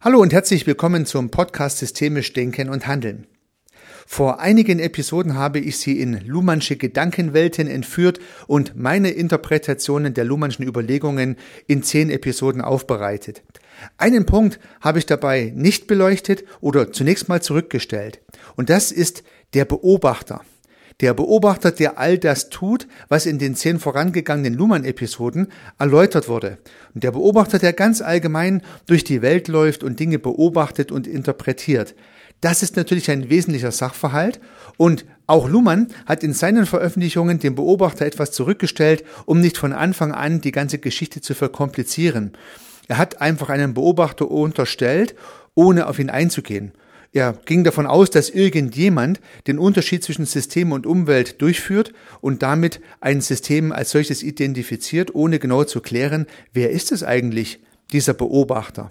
Hallo und herzlich willkommen zum Podcast Systemisch Denken und Handeln. Vor einigen Episoden habe ich Sie in Luhmannsche Gedankenwelten entführt und meine Interpretationen der Luhmannschen Überlegungen in zehn Episoden aufbereitet. Einen Punkt habe ich dabei nicht beleuchtet oder zunächst mal zurückgestellt. Und das ist der Beobachter. Der Beobachter, der all das tut, was in den zehn vorangegangenen Luhmann-Episoden erläutert wurde. Und der Beobachter, der ganz allgemein durch die Welt läuft und Dinge beobachtet und interpretiert. Das ist natürlich ein wesentlicher Sachverhalt und auch Luhmann hat in seinen Veröffentlichungen dem Beobachter etwas zurückgestellt, um nicht von Anfang an die ganze Geschichte zu verkomplizieren. Er hat einfach einen Beobachter unterstellt, ohne auf ihn einzugehen. Er ging davon aus, dass irgendjemand den Unterschied zwischen System und Umwelt durchführt und damit ein System als solches identifiziert, ohne genau zu klären, wer ist es eigentlich, dieser Beobachter.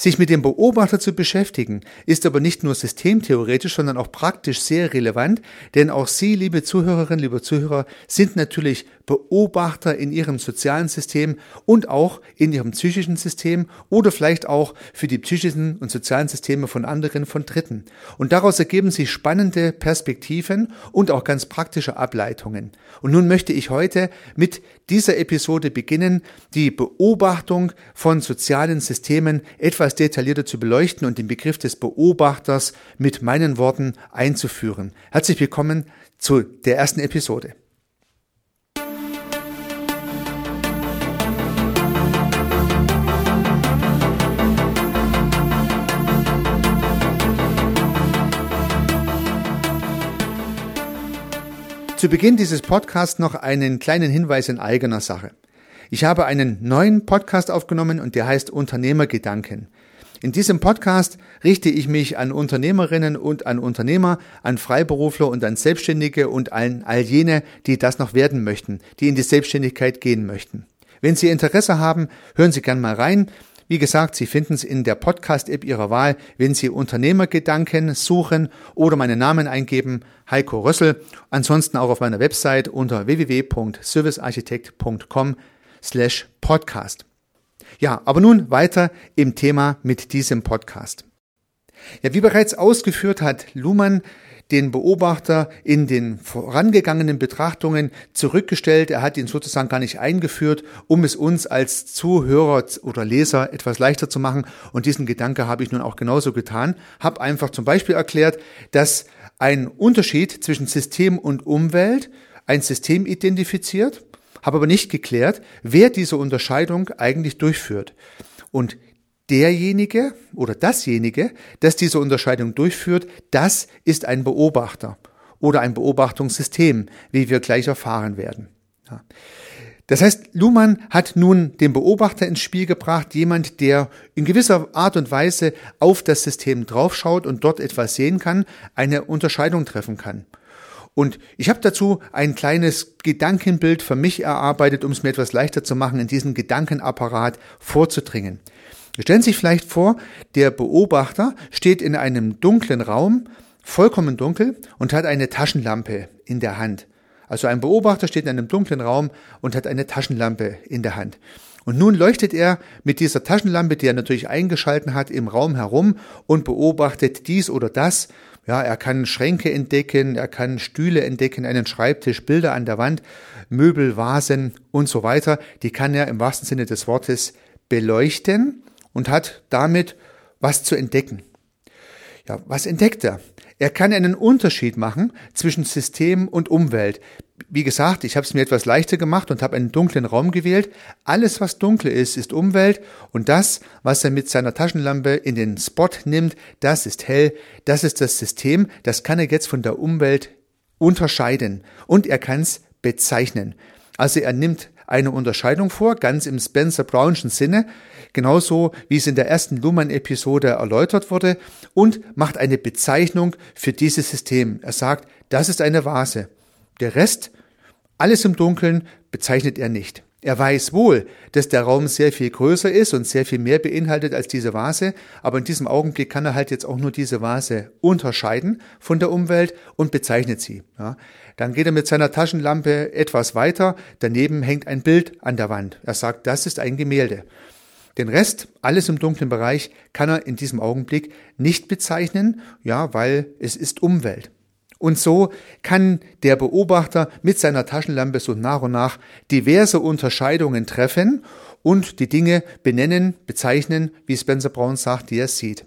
Sich mit dem Beobachter zu beschäftigen, ist aber nicht nur systemtheoretisch, sondern auch praktisch sehr relevant, denn auch Sie, liebe Zuhörerinnen, liebe Zuhörer, sind natürlich Beobachter in Ihrem sozialen System und auch in Ihrem psychischen System oder vielleicht auch für die psychischen und sozialen Systeme von anderen, von Dritten. Und daraus ergeben sich spannende Perspektiven und auch ganz praktische Ableitungen. Und nun möchte ich heute mit dieser Episode beginnen, die Beobachtung von sozialen Systemen etwas etwas detaillierter zu beleuchten und den Begriff des Beobachters mit meinen Worten einzuführen. Herzlich willkommen zu der ersten Episode. Zu Beginn dieses Podcasts noch einen kleinen Hinweis in eigener Sache. Ich habe einen neuen Podcast aufgenommen und der heißt Unternehmergedanken. In diesem Podcast richte ich mich an Unternehmerinnen und an Unternehmer, an Freiberufler und an Selbstständige und an all jene, die das noch werden möchten, die in die Selbstständigkeit gehen möchten. Wenn Sie Interesse haben, hören Sie gern mal rein. Wie gesagt, Sie finden es in der Podcast-App Ihrer Wahl, wenn Sie Unternehmergedanken suchen oder meinen Namen eingeben, Heiko Rössel. Ansonsten auch auf meiner Website unter www.servicearchitekt.com slash podcast. Ja, aber nun weiter im Thema mit diesem Podcast. Ja, wie bereits ausgeführt hat Luhmann den Beobachter in den vorangegangenen Betrachtungen zurückgestellt. Er hat ihn sozusagen gar nicht eingeführt, um es uns als Zuhörer oder Leser etwas leichter zu machen. Und diesen Gedanke habe ich nun auch genauso getan. Habe einfach zum Beispiel erklärt, dass ein Unterschied zwischen System und Umwelt ein System identifiziert habe aber nicht geklärt, wer diese Unterscheidung eigentlich durchführt. Und derjenige oder dasjenige, das diese Unterscheidung durchführt, das ist ein Beobachter oder ein Beobachtungssystem, wie wir gleich erfahren werden. Ja. Das heißt, Luhmann hat nun den Beobachter ins Spiel gebracht, jemand, der in gewisser Art und Weise auf das System draufschaut und dort etwas sehen kann, eine Unterscheidung treffen kann. Und ich habe dazu ein kleines Gedankenbild für mich erarbeitet, um es mir etwas leichter zu machen, in diesen Gedankenapparat vorzudringen. Stellen Sie sich vielleicht vor, der Beobachter steht in einem dunklen Raum, vollkommen dunkel, und hat eine Taschenlampe in der Hand. Also ein Beobachter steht in einem dunklen Raum und hat eine Taschenlampe in der Hand. Und nun leuchtet er mit dieser Taschenlampe, die er natürlich eingeschalten hat, im Raum herum und beobachtet dies oder das ja, er kann Schränke entdecken, er kann Stühle entdecken, einen Schreibtisch, Bilder an der Wand, Möbel, Vasen und so weiter. Die kann er im wahrsten Sinne des Wortes beleuchten und hat damit was zu entdecken. Ja, was entdeckt er? Er kann einen Unterschied machen zwischen System und Umwelt. Wie gesagt, ich habe es mir etwas leichter gemacht und habe einen dunklen Raum gewählt. Alles, was dunkel ist, ist Umwelt und das, was er mit seiner Taschenlampe in den Spot nimmt, das ist hell, das ist das System, das kann er jetzt von der Umwelt unterscheiden und er kann es bezeichnen. Also er nimmt eine Unterscheidung vor, ganz im Spencer Brownschen Sinne, genauso wie es in der ersten Luhmann-Episode erläutert wurde, und macht eine Bezeichnung für dieses System. Er sagt, das ist eine Vase. Der Rest, alles im Dunkeln, bezeichnet er nicht. Er weiß wohl, dass der Raum sehr viel größer ist und sehr viel mehr beinhaltet als diese Vase, aber in diesem Augenblick kann er halt jetzt auch nur diese Vase unterscheiden von der Umwelt und bezeichnet sie. Ja. Dann geht er mit seiner Taschenlampe etwas weiter, daneben hängt ein Bild an der Wand. Er sagt, das ist ein Gemälde. Den Rest, alles im dunklen Bereich, kann er in diesem Augenblick nicht bezeichnen, ja, weil es ist Umwelt. Und so kann der Beobachter mit seiner Taschenlampe so nach und nach diverse Unterscheidungen treffen und die Dinge benennen, bezeichnen, wie Spencer Brown sagt, die er sieht.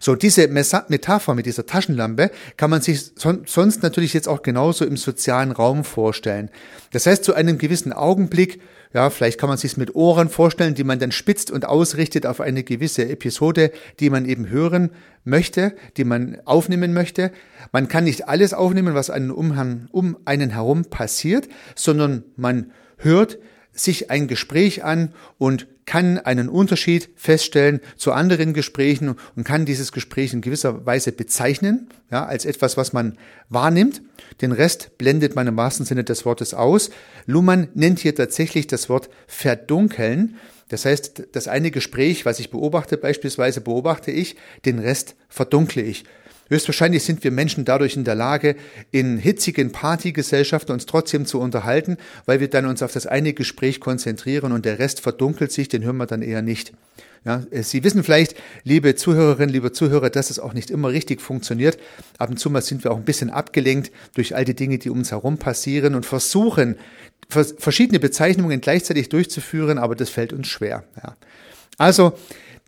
So, diese Metapher mit dieser Taschenlampe kann man sich sonst natürlich jetzt auch genauso im sozialen Raum vorstellen. Das heißt, zu einem gewissen Augenblick, ja, vielleicht kann man sich mit Ohren vorstellen, die man dann spitzt und ausrichtet auf eine gewisse Episode, die man eben hören möchte, die man aufnehmen möchte. Man kann nicht alles aufnehmen, was einen um, um einen herum passiert, sondern man hört sich ein Gespräch an und kann einen Unterschied feststellen zu anderen Gesprächen und kann dieses Gespräch in gewisser Weise bezeichnen, ja, als etwas, was man wahrnimmt. Den Rest blendet man im wahrsten Sinne des Wortes aus. Luhmann nennt hier tatsächlich das Wort verdunkeln. Das heißt, das eine Gespräch, was ich beobachte, beispielsweise beobachte ich, den Rest verdunkle ich. Höchstwahrscheinlich sind wir Menschen dadurch in der Lage, in hitzigen Partygesellschaften uns trotzdem zu unterhalten, weil wir dann uns auf das eine Gespräch konzentrieren und der Rest verdunkelt sich, den hören wir dann eher nicht. Ja, Sie wissen vielleicht, liebe Zuhörerinnen, liebe Zuhörer, dass es auch nicht immer richtig funktioniert. Ab und zu mal sind wir auch ein bisschen abgelenkt durch all die Dinge, die um uns herum passieren und versuchen, verschiedene Bezeichnungen gleichzeitig durchzuführen, aber das fällt uns schwer. Ja. Also,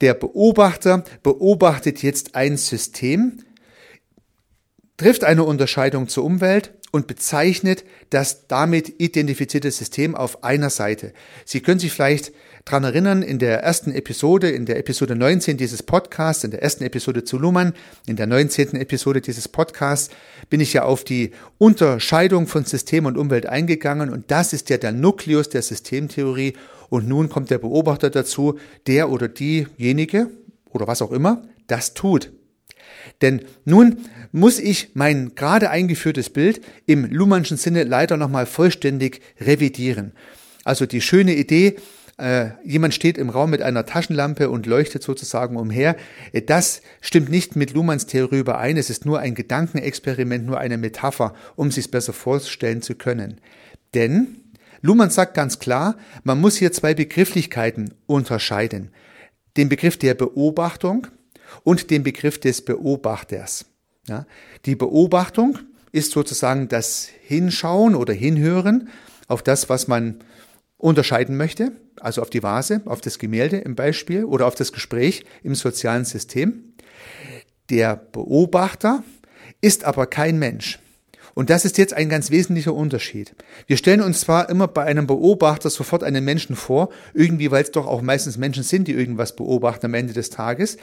der Beobachter beobachtet jetzt ein System, trifft eine Unterscheidung zur Umwelt und bezeichnet das damit identifizierte System auf einer Seite. Sie können sich vielleicht dran erinnern, in der ersten Episode, in der Episode 19 dieses Podcasts, in der ersten Episode zu Luhmann, in der 19. Episode dieses Podcasts, bin ich ja auf die Unterscheidung von System und Umwelt eingegangen und das ist ja der Nukleus der Systemtheorie und nun kommt der Beobachter dazu, der oder diejenige oder was auch immer das tut. Denn nun muss ich mein gerade eingeführtes Bild im Luhmannschen Sinne leider nochmal vollständig revidieren. Also die schöne Idee, äh, jemand steht im Raum mit einer Taschenlampe und leuchtet sozusagen umher, äh, das stimmt nicht mit Luhmanns Theorie überein. Es ist nur ein Gedankenexperiment, nur eine Metapher, um sich besser vorstellen zu können. Denn Luhmann sagt ganz klar, man muss hier zwei Begrifflichkeiten unterscheiden. Den Begriff der Beobachtung, und den Begriff des Beobachters. Ja, die Beobachtung ist sozusagen das Hinschauen oder Hinhören auf das, was man unterscheiden möchte, also auf die Vase, auf das Gemälde im Beispiel oder auf das Gespräch im sozialen System. Der Beobachter ist aber kein Mensch. Und das ist jetzt ein ganz wesentlicher Unterschied. Wir stellen uns zwar immer bei einem Beobachter sofort einen Menschen vor, irgendwie, weil es doch auch meistens Menschen sind, die irgendwas beobachten am Ende des Tages,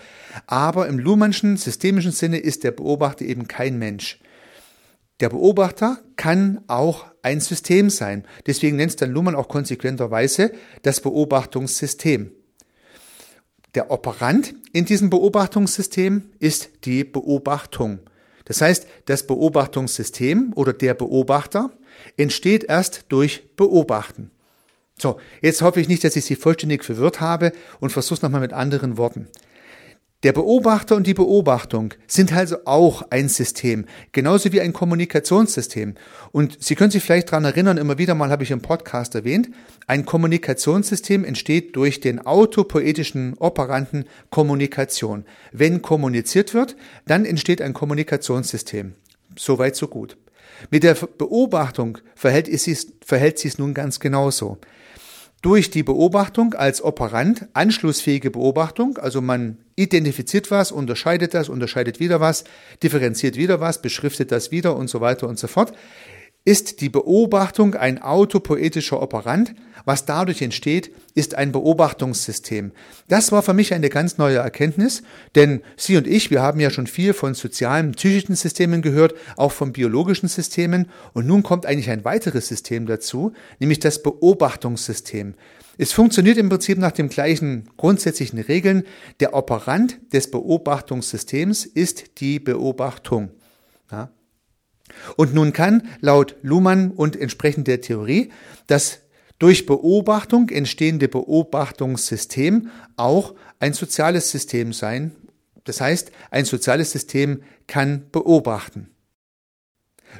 aber im Luhmannschen systemischen Sinne ist der Beobachter eben kein Mensch. Der Beobachter kann auch ein System sein. Deswegen nennt es dann Luhmann auch konsequenterweise das Beobachtungssystem. Der Operant in diesem Beobachtungssystem ist die Beobachtung. Das heißt, das Beobachtungssystem oder der Beobachter entsteht erst durch Beobachten. So, jetzt hoffe ich nicht, dass ich Sie vollständig verwirrt habe und versuche es nochmal mit anderen Worten. Der Beobachter und die Beobachtung sind also auch ein System, genauso wie ein Kommunikationssystem. Und Sie können sich vielleicht daran erinnern, immer wieder mal habe ich im Podcast erwähnt, ein Kommunikationssystem entsteht durch den autopoetischen Operanten Kommunikation. Wenn kommuniziert wird, dann entsteht ein Kommunikationssystem. Soweit, so gut. Mit der Beobachtung verhält es sich, verhält sich nun ganz genauso durch die Beobachtung als Operant, anschlussfähige Beobachtung, also man identifiziert was, unterscheidet das, unterscheidet wieder was, differenziert wieder was, beschriftet das wieder und so weiter und so fort, ist die Beobachtung ein autopoetischer Operant. Was dadurch entsteht, ist ein Beobachtungssystem. Das war für mich eine ganz neue Erkenntnis, denn Sie und ich, wir haben ja schon viel von sozialen, psychischen Systemen gehört, auch von biologischen Systemen. Und nun kommt eigentlich ein weiteres System dazu, nämlich das Beobachtungssystem. Es funktioniert im Prinzip nach den gleichen grundsätzlichen Regeln. Der Operant des Beobachtungssystems ist die Beobachtung. Ja, und nun kann laut Luhmann und entsprechend der Theorie das durch Beobachtung entstehende Beobachtungssystem auch ein soziales System sein. Das heißt, ein soziales System kann beobachten.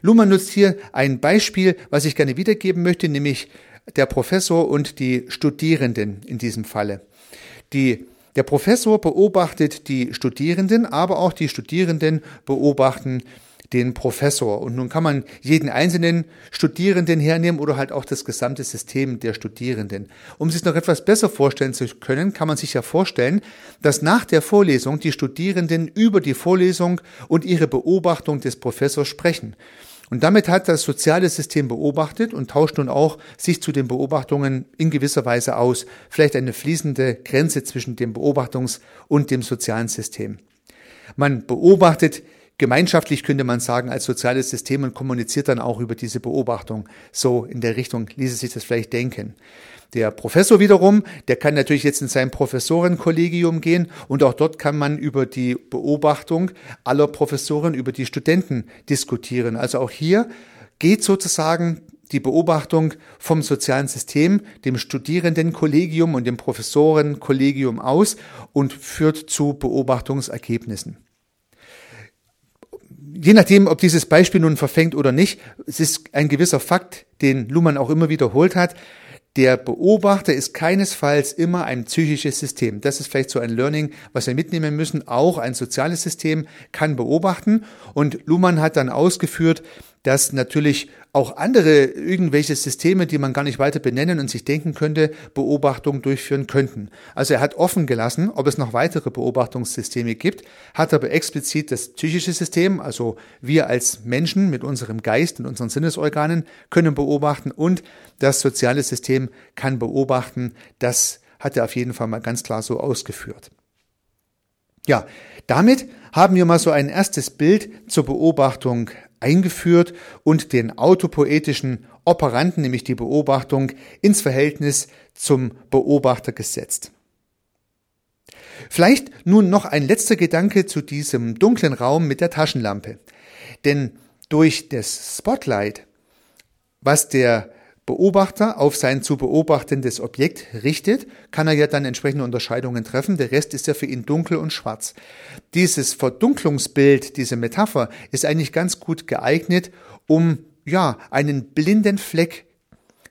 Luhmann nutzt hier ein Beispiel, was ich gerne wiedergeben möchte, nämlich der Professor und die Studierenden in diesem Falle. Die, der Professor beobachtet die Studierenden, aber auch die Studierenden beobachten den Professor. Und nun kann man jeden einzelnen Studierenden hernehmen oder halt auch das gesamte System der Studierenden. Um sich noch etwas besser vorstellen zu können, kann man sich ja vorstellen, dass nach der Vorlesung die Studierenden über die Vorlesung und ihre Beobachtung des Professors sprechen. Und damit hat das soziale System beobachtet und tauscht nun auch sich zu den Beobachtungen in gewisser Weise aus. Vielleicht eine fließende Grenze zwischen dem Beobachtungs- und dem sozialen System. Man beobachtet gemeinschaftlich könnte man sagen als soziales System und kommuniziert dann auch über diese Beobachtung. So in der Richtung ließe sich das vielleicht denken. Der Professor wiederum, der kann natürlich jetzt in sein Professorenkollegium gehen und auch dort kann man über die Beobachtung aller Professoren, über die Studenten diskutieren. Also auch hier geht sozusagen die Beobachtung vom sozialen System, dem Studierendenkollegium und dem Professorenkollegium aus und führt zu Beobachtungsergebnissen je nachdem, ob dieses Beispiel nun verfängt oder nicht, es ist ein gewisser Fakt, den Luhmann auch immer wiederholt hat. Der Beobachter ist keinesfalls immer ein psychisches System. Das ist vielleicht so ein Learning, was wir mitnehmen müssen. Auch ein soziales System kann beobachten. Und Luhmann hat dann ausgeführt, dass natürlich auch andere irgendwelche Systeme, die man gar nicht weiter benennen und sich denken könnte, Beobachtungen durchführen könnten. Also er hat offen gelassen, ob es noch weitere Beobachtungssysteme gibt, hat aber explizit das psychische System, also wir als Menschen mit unserem Geist und unseren Sinnesorganen können beobachten und das soziale System kann beobachten. Das hat er auf jeden Fall mal ganz klar so ausgeführt. Ja, damit haben wir mal so ein erstes Bild zur Beobachtung eingeführt und den autopoetischen Operanten, nämlich die Beobachtung, ins Verhältnis zum Beobachter gesetzt. Vielleicht nun noch ein letzter Gedanke zu diesem dunklen Raum mit der Taschenlampe. Denn durch das Spotlight, was der Beobachter auf sein zu beobachtendes Objekt richtet, kann er ja dann entsprechende Unterscheidungen treffen. Der Rest ist ja für ihn dunkel und schwarz. Dieses Verdunklungsbild, diese Metapher ist eigentlich ganz gut geeignet, um ja einen blinden Fleck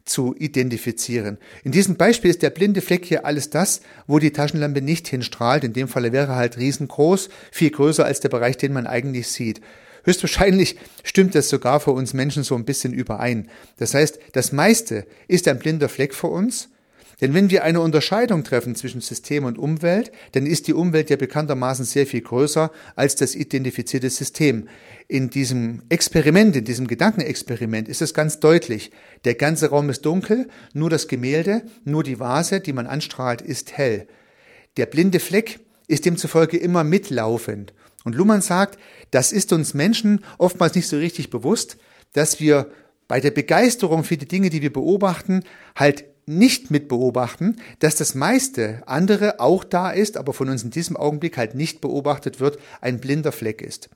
zu identifizieren. In diesem Beispiel ist der blinde Fleck hier alles das, wo die Taschenlampe nicht hinstrahlt. In dem Falle wäre er halt riesengroß, viel größer als der Bereich, den man eigentlich sieht. Höchstwahrscheinlich stimmt das sogar für uns Menschen so ein bisschen überein. Das heißt, das meiste ist ein blinder Fleck für uns. Denn wenn wir eine Unterscheidung treffen zwischen System und Umwelt, dann ist die Umwelt ja bekanntermaßen sehr viel größer als das identifizierte System. In diesem Experiment, in diesem Gedankenexperiment ist es ganz deutlich. Der ganze Raum ist dunkel, nur das Gemälde, nur die Vase, die man anstrahlt, ist hell. Der blinde Fleck ist demzufolge immer mitlaufend. Und Luhmann sagt, das ist uns Menschen oftmals nicht so richtig bewusst, dass wir bei der Begeisterung für die Dinge, die wir beobachten, halt nicht mit beobachten, dass das meiste andere auch da ist, aber von uns in diesem Augenblick halt nicht beobachtet wird, ein blinder Fleck ist.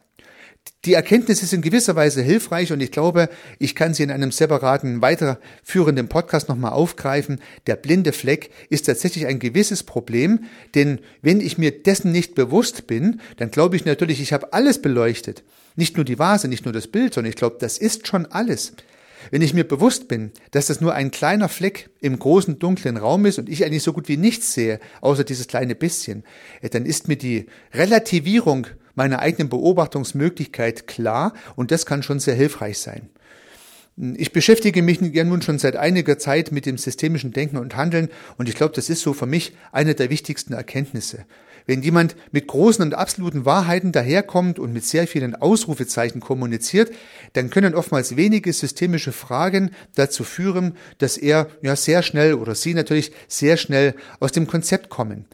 Die Erkenntnis ist in gewisser Weise hilfreich und ich glaube, ich kann sie in einem separaten, weiterführenden Podcast nochmal aufgreifen. Der blinde Fleck ist tatsächlich ein gewisses Problem, denn wenn ich mir dessen nicht bewusst bin, dann glaube ich natürlich, ich habe alles beleuchtet. Nicht nur die Vase, nicht nur das Bild, sondern ich glaube, das ist schon alles. Wenn ich mir bewusst bin, dass das nur ein kleiner Fleck im großen dunklen Raum ist und ich eigentlich so gut wie nichts sehe, außer dieses kleine bisschen, dann ist mir die Relativierung meiner eigenen Beobachtungsmöglichkeit klar und das kann schon sehr hilfreich sein. Ich beschäftige mich ja nun schon seit einiger Zeit mit dem systemischen Denken und Handeln und ich glaube, das ist so für mich eine der wichtigsten Erkenntnisse. Wenn jemand mit großen und absoluten Wahrheiten daherkommt und mit sehr vielen Ausrufezeichen kommuniziert, dann können oftmals wenige systemische Fragen dazu führen, dass er ja sehr schnell oder sie natürlich sehr schnell aus dem Konzept kommen.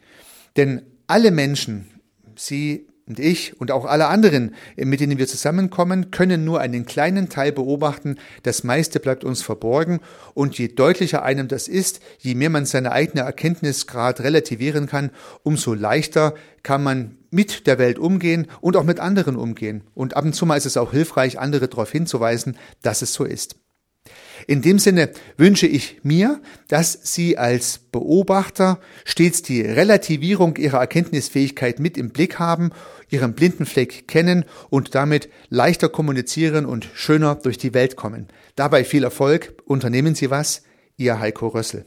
Denn alle Menschen, sie und ich und auch alle anderen, mit denen wir zusammenkommen, können nur einen kleinen Teil beobachten. Das meiste bleibt uns verborgen. Und je deutlicher einem das ist, je mehr man seine eigene Erkenntnisgrad relativieren kann, umso leichter kann man mit der Welt umgehen und auch mit anderen umgehen. Und ab und zu mal ist es auch hilfreich, andere darauf hinzuweisen, dass es so ist. In dem Sinne wünsche ich mir, dass Sie als Beobachter stets die Relativierung Ihrer Erkenntnisfähigkeit mit im Blick haben, Ihren blinden Fleck kennen und damit leichter kommunizieren und schöner durch die Welt kommen. Dabei viel Erfolg, unternehmen Sie was, Ihr Heiko Rössel.